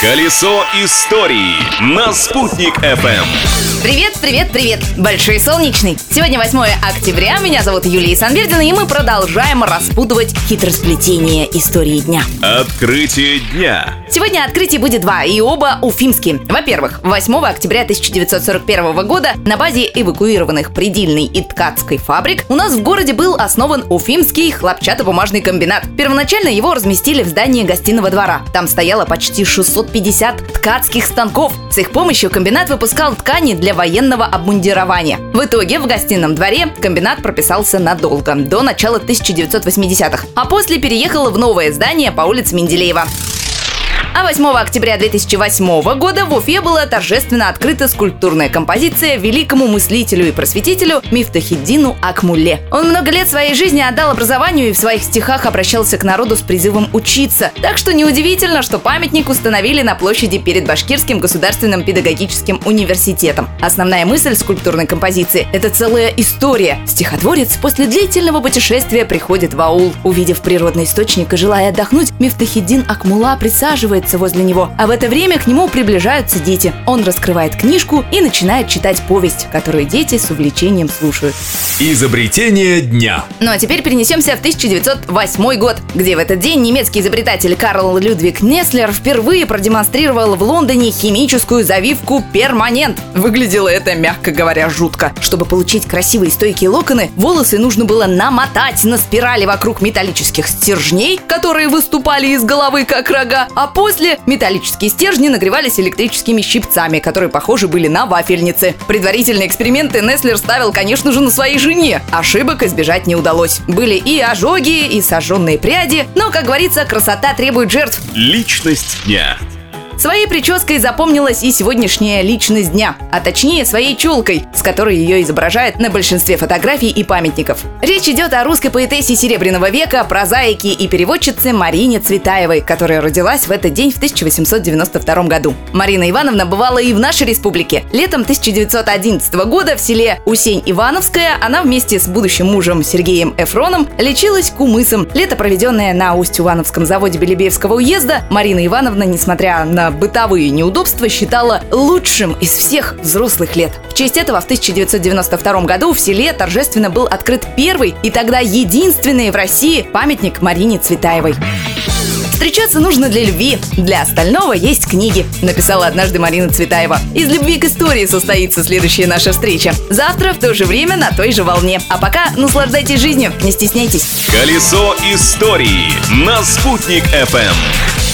Колесо истории на «Спутник FM. Привет, привет, привет! Большой солнечный! Сегодня 8 октября, меня зовут Юлия Санвердина, и мы продолжаем распутывать хитросплетение истории дня. Открытие дня. Сегодня открытий будет два, и оба уфимские. Во-первых, 8 октября 1941 года на базе эвакуированных предельной и ткацкой фабрик у нас в городе был основан Уфимский хлопчатобумажный комбинат. Первоначально его разместили в здании гостиного двора. Там стояло почти 650 ткацких станков. С их помощью комбинат выпускал ткани для военного обмундирования. В итоге в гостином дворе комбинат прописался надолго, до начала 1980-х, а после переехал в новое здание по улице Менделеева. А 8 октября 2008 года в Уфе была торжественно открыта скульптурная композиция великому мыслителю и просветителю Мифтахиддину Акмуле. Он много лет своей жизни отдал образованию и в своих стихах обращался к народу с призывом учиться. Так что неудивительно, что памятник установили на площади перед Башкирским государственным педагогическим университетом. Основная мысль скульптурной композиции – это целая история. Стихотворец после длительного путешествия приходит в аул. Увидев природный источник и желая отдохнуть, Мифтахиддин Акмула присаживается находится возле него, а в это время к нему приближаются дети. Он раскрывает книжку и начинает читать повесть, которую дети с увлечением слушают. Изобретение дня. Ну а теперь перенесемся в 1908 год, где в этот день немецкий изобретатель Карл Людвиг Неслер впервые продемонстрировал в Лондоне химическую завивку перманент. Выглядело это, мягко говоря, жутко. Чтобы получить красивые стойкие локоны, волосы нужно было намотать на спирали вокруг металлических стержней, которые выступали из головы как рога, а после После металлические стержни нагревались электрическими щипцами, которые похожи были на вафельницы. Предварительные эксперименты Неслер ставил, конечно же, на своей жене. Ошибок избежать не удалось. Были и ожоги, и сожженные пряди, но, как говорится, красота требует жертв. Личность дня. Своей прической запомнилась и сегодняшняя личность дня, а точнее своей челкой, с которой ее изображают на большинстве фотографий и памятников. Речь идет о русской поэтессе Серебряного века, прозаике и переводчице Марине Цветаевой, которая родилась в этот день в 1892 году. Марина Ивановна бывала и в нашей республике. Летом 1911 года в селе Усень-Ивановская она вместе с будущим мужем Сергеем Эфроном лечилась кумысом. Лето, проведенное на Усть-Ивановском заводе Белебеевского уезда, Марина Ивановна, несмотря на бытовые неудобства считала лучшим из всех взрослых лет. В честь этого в 1992 году в селе торжественно был открыт первый и тогда единственный в России памятник Марине Цветаевой. Встречаться нужно для любви. Для остального есть книги, написала однажды Марина Цветаева. Из любви к истории состоится следующая наша встреча. Завтра в то же время на той же волне. А пока наслаждайтесь жизнью, не стесняйтесь. Колесо истории на «Спутник FM.